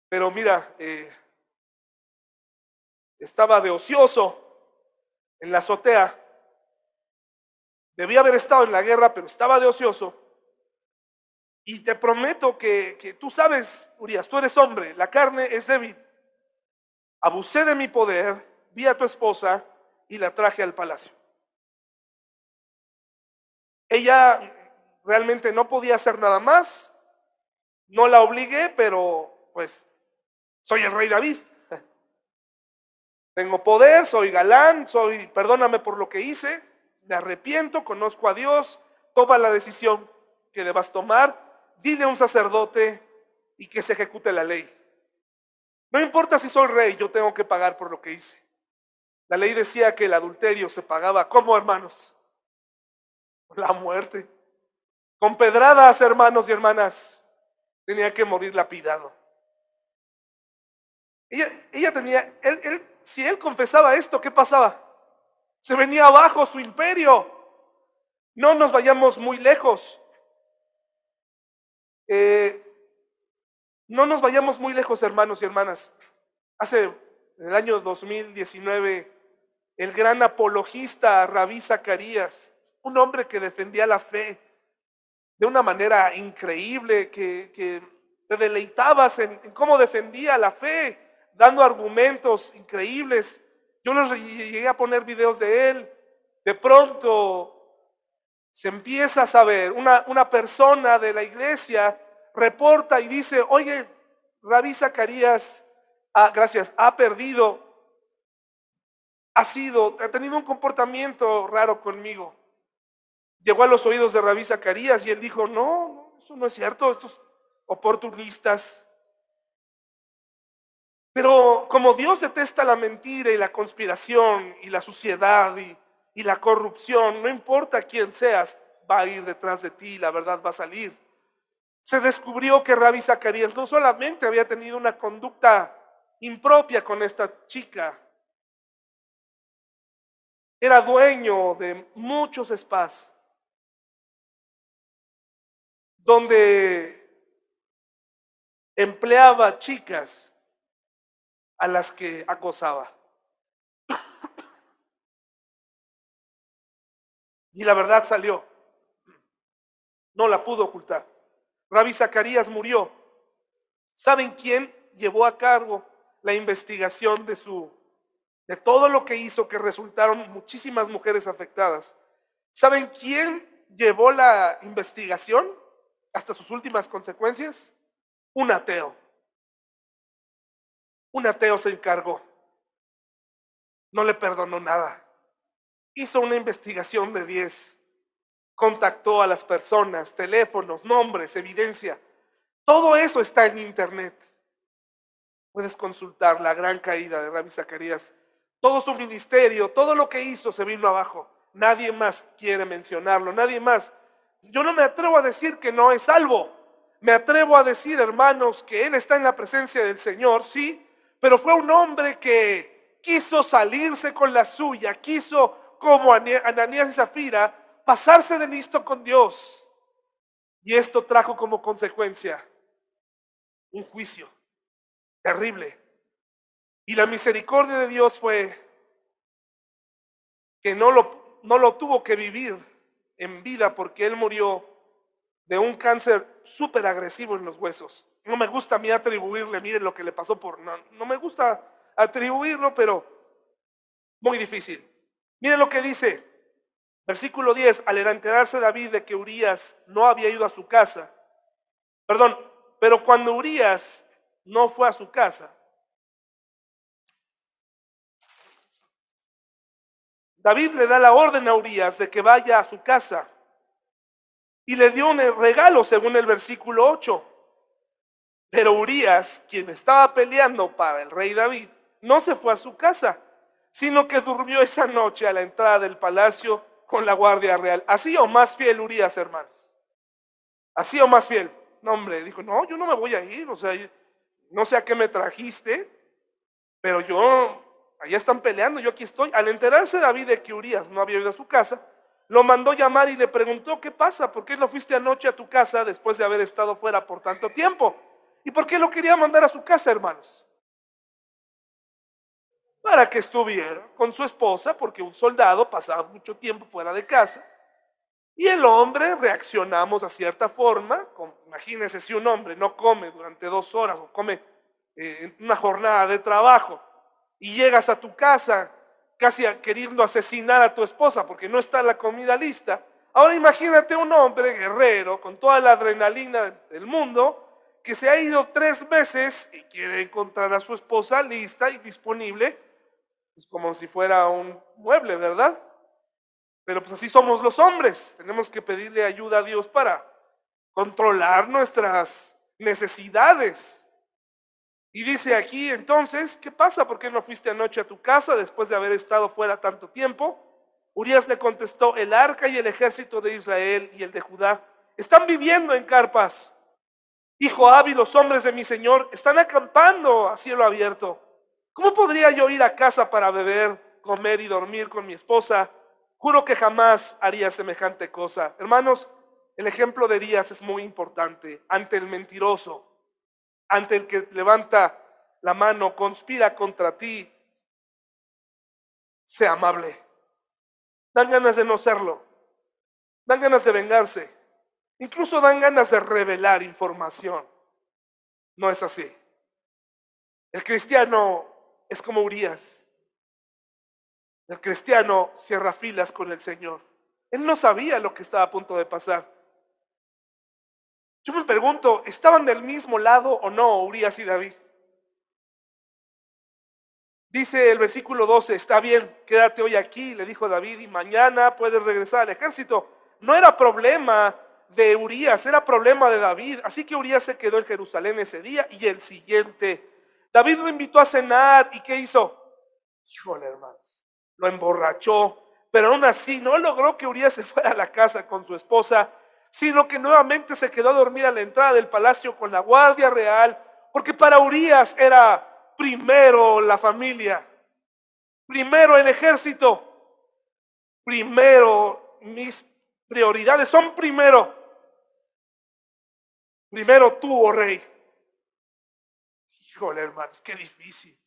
pero mira, eh, estaba de ocioso en la azotea Debía haber estado en la guerra, pero estaba de ocioso. Y te prometo que, tú sabes, Urias, tú eres hombre, la carne es débil. Abusé de mi poder, vi a tu esposa y la traje al palacio. Ella realmente no podía hacer nada más. No la obligué, pero pues soy el rey David. Tengo poder, soy galán, soy, perdóname por lo que hice, me arrepiento, conozco a Dios, toma la decisión que debas tomar, dile a un sacerdote y que se ejecute la ley. No importa si soy rey, yo tengo que pagar por lo que hice. La ley decía que el adulterio se pagaba como hermanos. La muerte. Con pedradas, hermanos y hermanas, tenía que morir lapidado. Ella, ella tenía, él, si él confesaba esto, ¿qué pasaba? Se venía abajo su imperio. No nos vayamos muy lejos. Eh, no nos vayamos muy lejos, hermanos y hermanas. Hace, en el año 2019, el gran apologista Rabí Zacarías, un hombre que defendía la fe de una manera increíble, que, te deleitabas en cómo defendía la fe, dando argumentos increíbles. Yo les llegué a poner videos de él. De pronto se empieza a saber, una, una persona de la iglesia reporta y dice, oye, Rabí Zacarías, ah, gracias, ha perdido, ha sido, ha tenido un comportamiento raro conmigo. Llegó a los oídos de Rabí Zacarías y él dijo, no, eso no es cierto, estos oportunistas pero como Dios detesta la mentira y la conspiración y la suciedad y, la corrupción, no importa quién seas, va a ir detrás de ti, la verdad va a salir. Se descubrió que Rabbi Zacarías no solamente había tenido una conducta impropia con esta chica, era dueño de muchos spas, donde empleaba chicas a las que acosaba. Y la verdad salió. No la pudo ocultar. Rabbi Zacarías murió. ¿Saben quién llevó a cargo la investigación de su de todo lo que hizo que resultaron muchísimas mujeres afectadas? ¿Saben quién llevó la investigación hasta sus últimas consecuencias? Un ateo. Un ateo se encargó. No le perdonó nada. Hizo una investigación de 10. Contactó a las personas, teléfonos, nombres, evidencia. Todo eso está en internet. Puedes consultar la gran caída de Rabbi Zacarías. Todo su ministerio, todo lo que hizo se vino abajo. Nadie más quiere mencionarlo, nadie más. Yo no me atrevo a decir que no es salvo. Me atrevo a decir, hermanos, que Él está en la presencia del Señor, sí, pero fue un hombre que quiso salirse con la suya, quiso, como Ananías y Zafira, pasarse de listo con Dios. Y esto trajo como consecuencia un juicio terrible. Y la misericordia de Dios fue que no lo, no lo tuvo que vivir en vida porque él murió de un cáncer súper agresivo en los huesos. No me gusta a mí atribuirle, miren lo que le pasó por... No, no me gusta atribuirlo, pero muy difícil. Miren lo que dice, versículo 10, al enterarse David de que Urias no había ido a su casa, perdón, pero cuando Urias no fue a su casa, David le da la orden a Urias de que vaya a su casa y le dio un regalo según el versículo 8. Pero Urias, quien estaba peleando para el rey David, no se fue a su casa, sino que durmió esa noche a la entrada del palacio con la guardia real. Así o más fiel Urias, hermanos. Así o más fiel. No, hombre, dijo, no, yo no me voy a ir, o sea, no sé a qué me trajiste, pero yo allá están peleando, yo aquí estoy. Al enterarse David de que Urias no había ido a su casa, lo mandó llamar y le preguntó, ¿qué pasa? ¿Por qué no fuiste anoche a tu casa después de haber estado fuera por tanto tiempo? ¿Y por qué lo quería mandar a su casa, hermanos? Para que estuviera con su esposa, porque un soldado pasaba mucho tiempo fuera de casa. Y el hombre reaccionamos a cierta forma. Imagínense si un hombre no come durante dos horas o come eh, en una jornada de trabajo y llegas a tu casa casi queriendo asesinar a tu esposa porque no está la comida lista. Ahora imagínate un hombre guerrero con toda la adrenalina del mundo que se ha ido tres meses y quiere encontrar a su esposa lista y disponible, pues como si fuera un mueble, ¿verdad? Pero pues así somos los hombres, tenemos que pedirle ayuda a Dios para controlar nuestras necesidades. Y dice aquí entonces, ¿qué pasa? ¿Por qué no fuiste anoche a tu casa después de haber estado fuera tanto tiempo? Urias le contestó, el arca y el ejército de Israel y el de Judá están viviendo en carpas. Y Joab los hombres de mi señor están acampando a cielo abierto. ¿Cómo podría yo ir a casa para beber, comer y dormir con mi esposa? Juro que jamás haría semejante cosa. Hermanos, el ejemplo de Díaz es muy importante ante el mentiroso ante el que levanta la mano, conspira contra ti, sea amable. Dan ganas de no serlo. Dan ganas de vengarse. Incluso dan ganas de revelar información. No es así. El cristiano es como Urias. El cristiano cierra filas con el Señor. Él no sabía lo que estaba a punto de pasar. Yo me pregunto, ¿estaban del mismo lado o no Urias y David? Dice el versículo 12, está bien, quédate hoy aquí, le dijo David, y mañana puedes regresar al ejército. No era problema de Urias, era problema de David. Así que Urias se quedó en Jerusalén ese día y el siguiente. David lo invitó a cenar y ¿qué hizo? Híjole, hermanos, lo emborrachó, pero aún así no logró que Urias se fuera a la casa con su esposa sino que nuevamente se quedó a dormir a la entrada del palacio con la guardia real, porque para Urias era primero la familia, primero el ejército, primero mis prioridades son primero, primero tú, oh rey. Híjole, hermanos, qué difícil.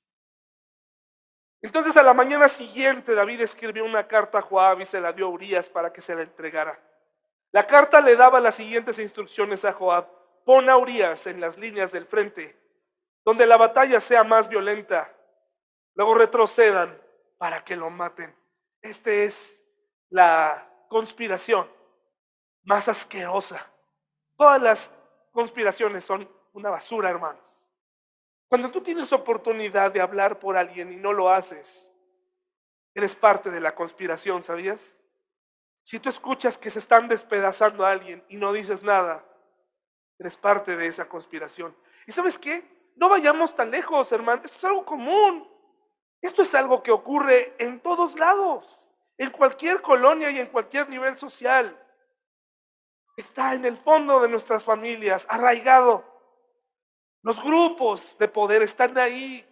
Entonces a la mañana siguiente David escribió una carta a Joab y se la dio a Urias para que se la entregara. La carta le daba las siguientes instrucciones a Joab. Pon a Urias en las líneas del frente, donde la batalla sea más violenta. Luego retrocedan para que lo maten. Esta es la conspiración más asquerosa. Todas las conspiraciones son una basura, hermanos. Cuando tú tienes oportunidad de hablar por alguien y no lo haces, eres parte de la conspiración, ¿sabías? Si tú escuchas que se están despedazando a alguien y no dices nada, eres parte de esa conspiración. ¿Y sabes qué? No vayamos tan lejos, hermano. Esto es algo común. Esto es algo que ocurre en todos lados, en cualquier colonia y en cualquier nivel social. Está en el fondo de nuestras familias, arraigado. Los grupos de poder están ahí.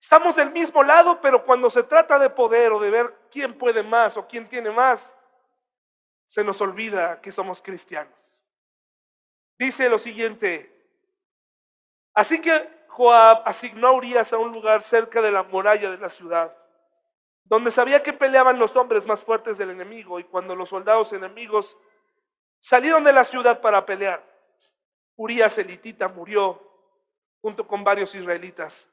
Estamos del mismo lado, pero cuando se trata de poder o de ver quién puede más o quién tiene más, se nos olvida que somos cristianos. Dice lo siguiente, así que Joab asignó a Urias a un lugar cerca de la muralla de la ciudad, donde sabía que peleaban los hombres más fuertes del enemigo y cuando los soldados enemigos salieron de la ciudad para pelear, Urias elitita murió junto con varios israelitas.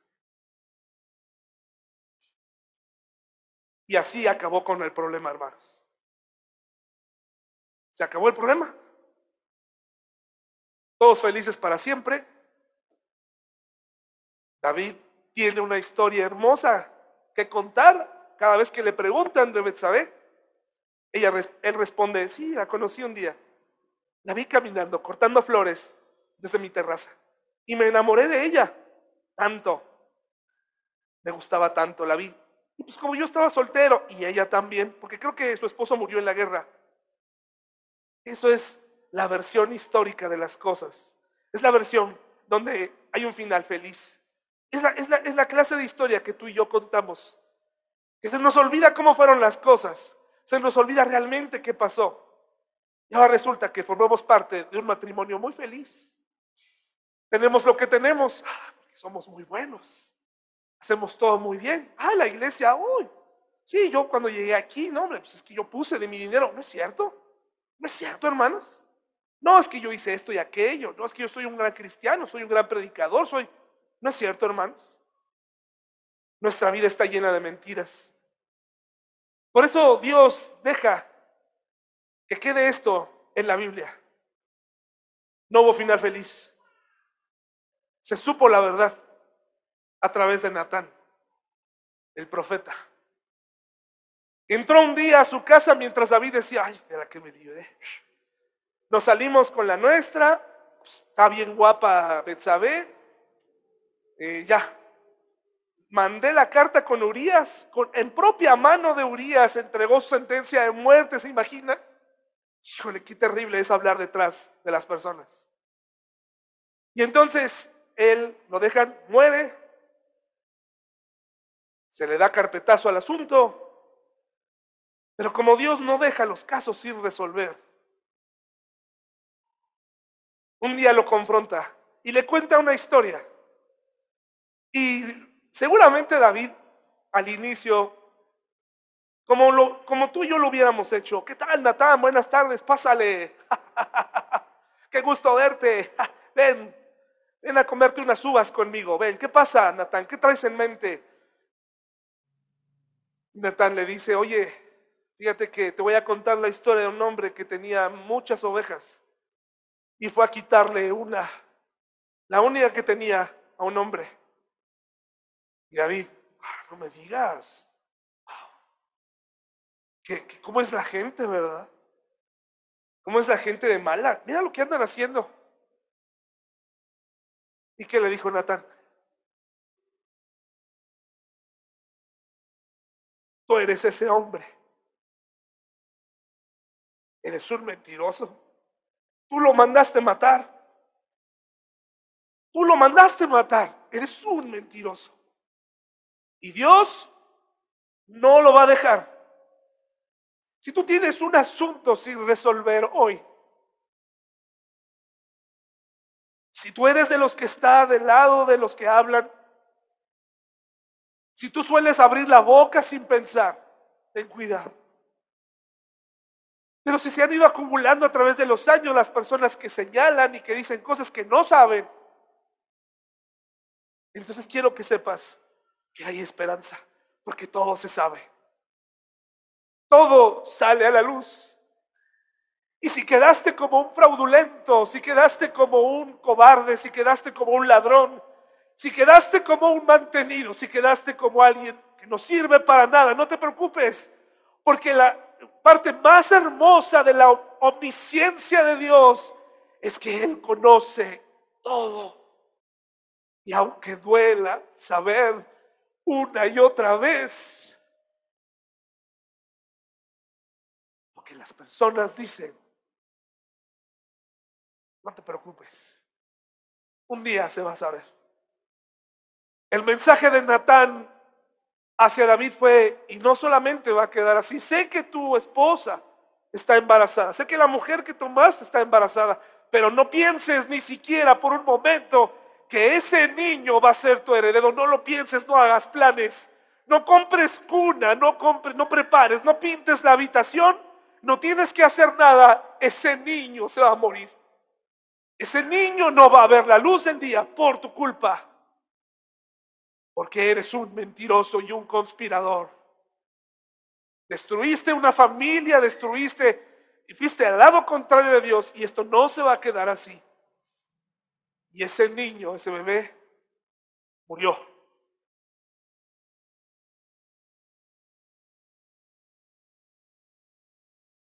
Y así acabó con el problema, hermanos. Se acabó el problema. Todos felices para siempre. David tiene una historia hermosa que contar cada vez que le preguntan de Betsabé. Ella, él responde, sí, la conocí un día. La vi caminando, cortando flores desde mi terraza. Y me enamoré de ella. Tanto. Me gustaba tanto, la vi. Y pues como yo estaba soltero, y ella también, porque creo que su esposo murió en la guerra. Eso es la versión histórica de las cosas. Es la versión donde hay un final feliz. Es la, es la, es la clase de historia que tú y yo contamos. Que se nos olvida cómo fueron las cosas. Se nos olvida realmente qué pasó. Y ahora resulta que formamos parte de un matrimonio muy feliz. Tenemos lo que tenemos, ah, porque somos muy buenos. Hacemos todo muy bien. Ah, la iglesia, uy. Sí, yo cuando llegué aquí, no, hombre, pues es que yo puse de mi dinero. ¿No es cierto? ¿No es cierto, hermanos? No, es que yo hice esto y aquello. No, es que yo soy un gran cristiano, soy un gran predicador, soy... ¿No es cierto, hermanos? Nuestra vida está llena de mentiras. Por eso Dios deja que quede esto en la Biblia. No hubo final feliz. Se supo la verdad a través de Natán, el profeta. Entró un día a su casa mientras David decía, ay, ¿de la que me libré? Nos salimos con la nuestra, pues, está bien guapa Betsabé, eh, ya. Mandé la carta con Urias, en propia mano de Urias entregó su sentencia de muerte, ¿se imagina? Híjole, qué terrible es hablar detrás de las personas. Y entonces él lo dejan, muere, se le da carpetazo al asunto, pero como Dios no deja los casos sin resolver, un día lo confronta y le cuenta una historia. Y seguramente David al inicio, como, tú y yo lo hubiéramos hecho, ¿qué tal Natán? Buenas tardes, pásale. [laughs] Qué gusto verte. [laughs] Ven, ven a comerte unas uvas conmigo. Ven, ¿qué pasa Natán? ¿Qué traes en mente? Natán le dice, oye, fíjate que te voy a contar la historia de un hombre que tenía muchas ovejas y fue a quitarle una, la única que tenía a un hombre. Y David, ah, no me digas, cómo es la gente, verdad? ¿Cómo es la gente de mala? Mira lo que andan haciendo. ¿Y qué le dijo Natán? Tú eres ese hombre. Eres un mentiroso. Tú lo mandaste matar. Tú lo mandaste matar. Eres un mentiroso. Y Dios no lo va a dejar. Si tú tienes un asunto sin resolver hoy, si tú eres de los que está del lado de los que hablan, si tú sueles abrir la boca sin pensar, ten cuidado. Pero si se han ido acumulando a través de los años las personas que señalan y que dicen cosas que no saben, entonces quiero que sepas que hay esperanza, porque todo se sabe. Todo sale a la luz. Y si quedaste como un fraudulento, si quedaste como un cobarde, si quedaste como un ladrón, si quedaste como un mantenido, si quedaste como alguien que no sirve para nada, no te preocupes, porque la parte más hermosa de la omnisciencia de Dios es que Él conoce todo. Y aunque duela saber una y otra vez, porque las personas dicen, no te preocupes, un día se va a saber. El mensaje de Natán hacia David fue, y no solamente va a quedar así, sé que tu esposa está embarazada, sé que la mujer que tomaste está embarazada, pero no pienses ni siquiera por un momento que ese niño va a ser tu heredero, no lo pienses, no hagas planes, No compres cuna, no compres, no prepares, no pintes la habitación, no tienes que hacer nada. Ese niño se va a morir. Ese niño no va a ver la luz del día por tu culpa. Porque eres un mentiroso y un conspirador. Destruiste una familia, destruiste y fuiste al lado contrario de Dios y esto no se va a quedar así. Y ese niño, ese bebé, murió.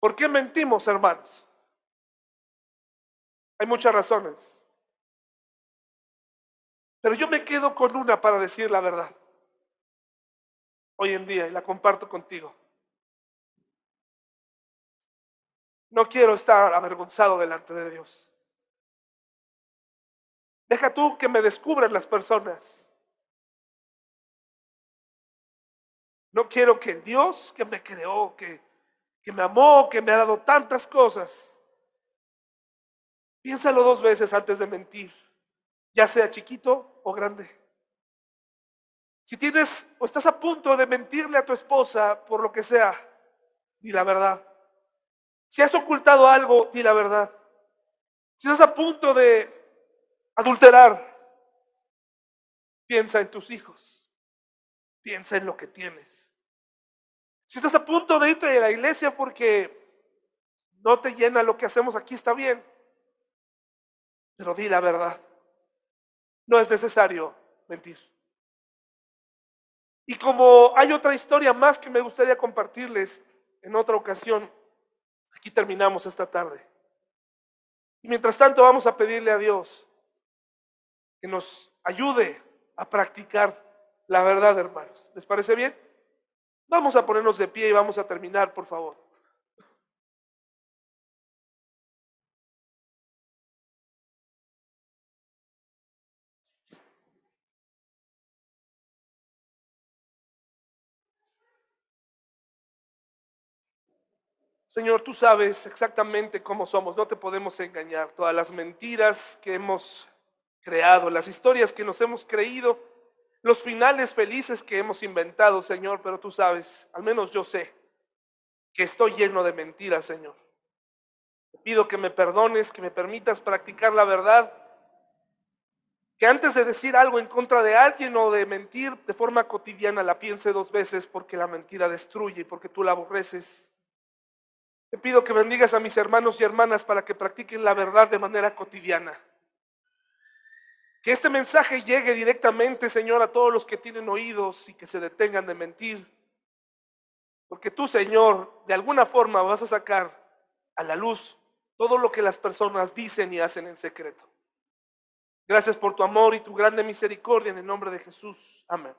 ¿Por qué mentimos, hermanos? Hay muchas razones. Pero yo me quedo con una para decir la verdad. Hoy en día, y la comparto contigo. No quiero estar avergonzado delante de Dios. Deja tú que me descubran las personas. No quiero que Dios que me creó, que que me amó, que me ha dado tantas cosas. Piénsalo dos veces antes de mentir, ya sea chiquito o grande. Si tienes o estás a punto de mentirle a tu esposa por lo que sea, di la verdad. Si has ocultado algo, di la verdad. Si estás a punto de adulterar, piensa en tus hijos. Piensa en lo que tienes. Si estás a punto de irte de la iglesia porque no te llena lo que hacemos aquí, está bien. Pero di la verdad. No es necesario mentir. Y como hay otra historia más que me gustaría compartirles en otra ocasión, aquí terminamos esta tarde. Y mientras tanto vamos a pedirle a Dios que nos ayude a practicar la verdad, hermanos. ¿Les parece bien? Vamos a ponernos de pie y vamos a terminar, por favor. Señor, tú sabes exactamente cómo somos, no te podemos engañar. Todas las mentiras que hemos creado, las historias que nos hemos creído, los finales felices que hemos inventado, Señor, pero tú sabes, al menos yo sé, que estoy lleno de mentiras, Señor. Te pido que me perdones, que me permitas practicar la verdad, que antes de decir algo en contra de alguien o de mentir de forma cotidiana la piense dos veces porque la mentira destruye y porque tú la aborreces. Te pido que bendigas a mis hermanos y hermanas para que practiquen la verdad de manera cotidiana. Que este mensaje llegue directamente, Señor, a todos los que tienen oídos y que se detengan de mentir. Porque tú, Señor, de alguna forma vas a sacar a la luz todo lo que las personas dicen y hacen en secreto. Gracias por tu amor y tu grande misericordia en el nombre de Jesús. Amén.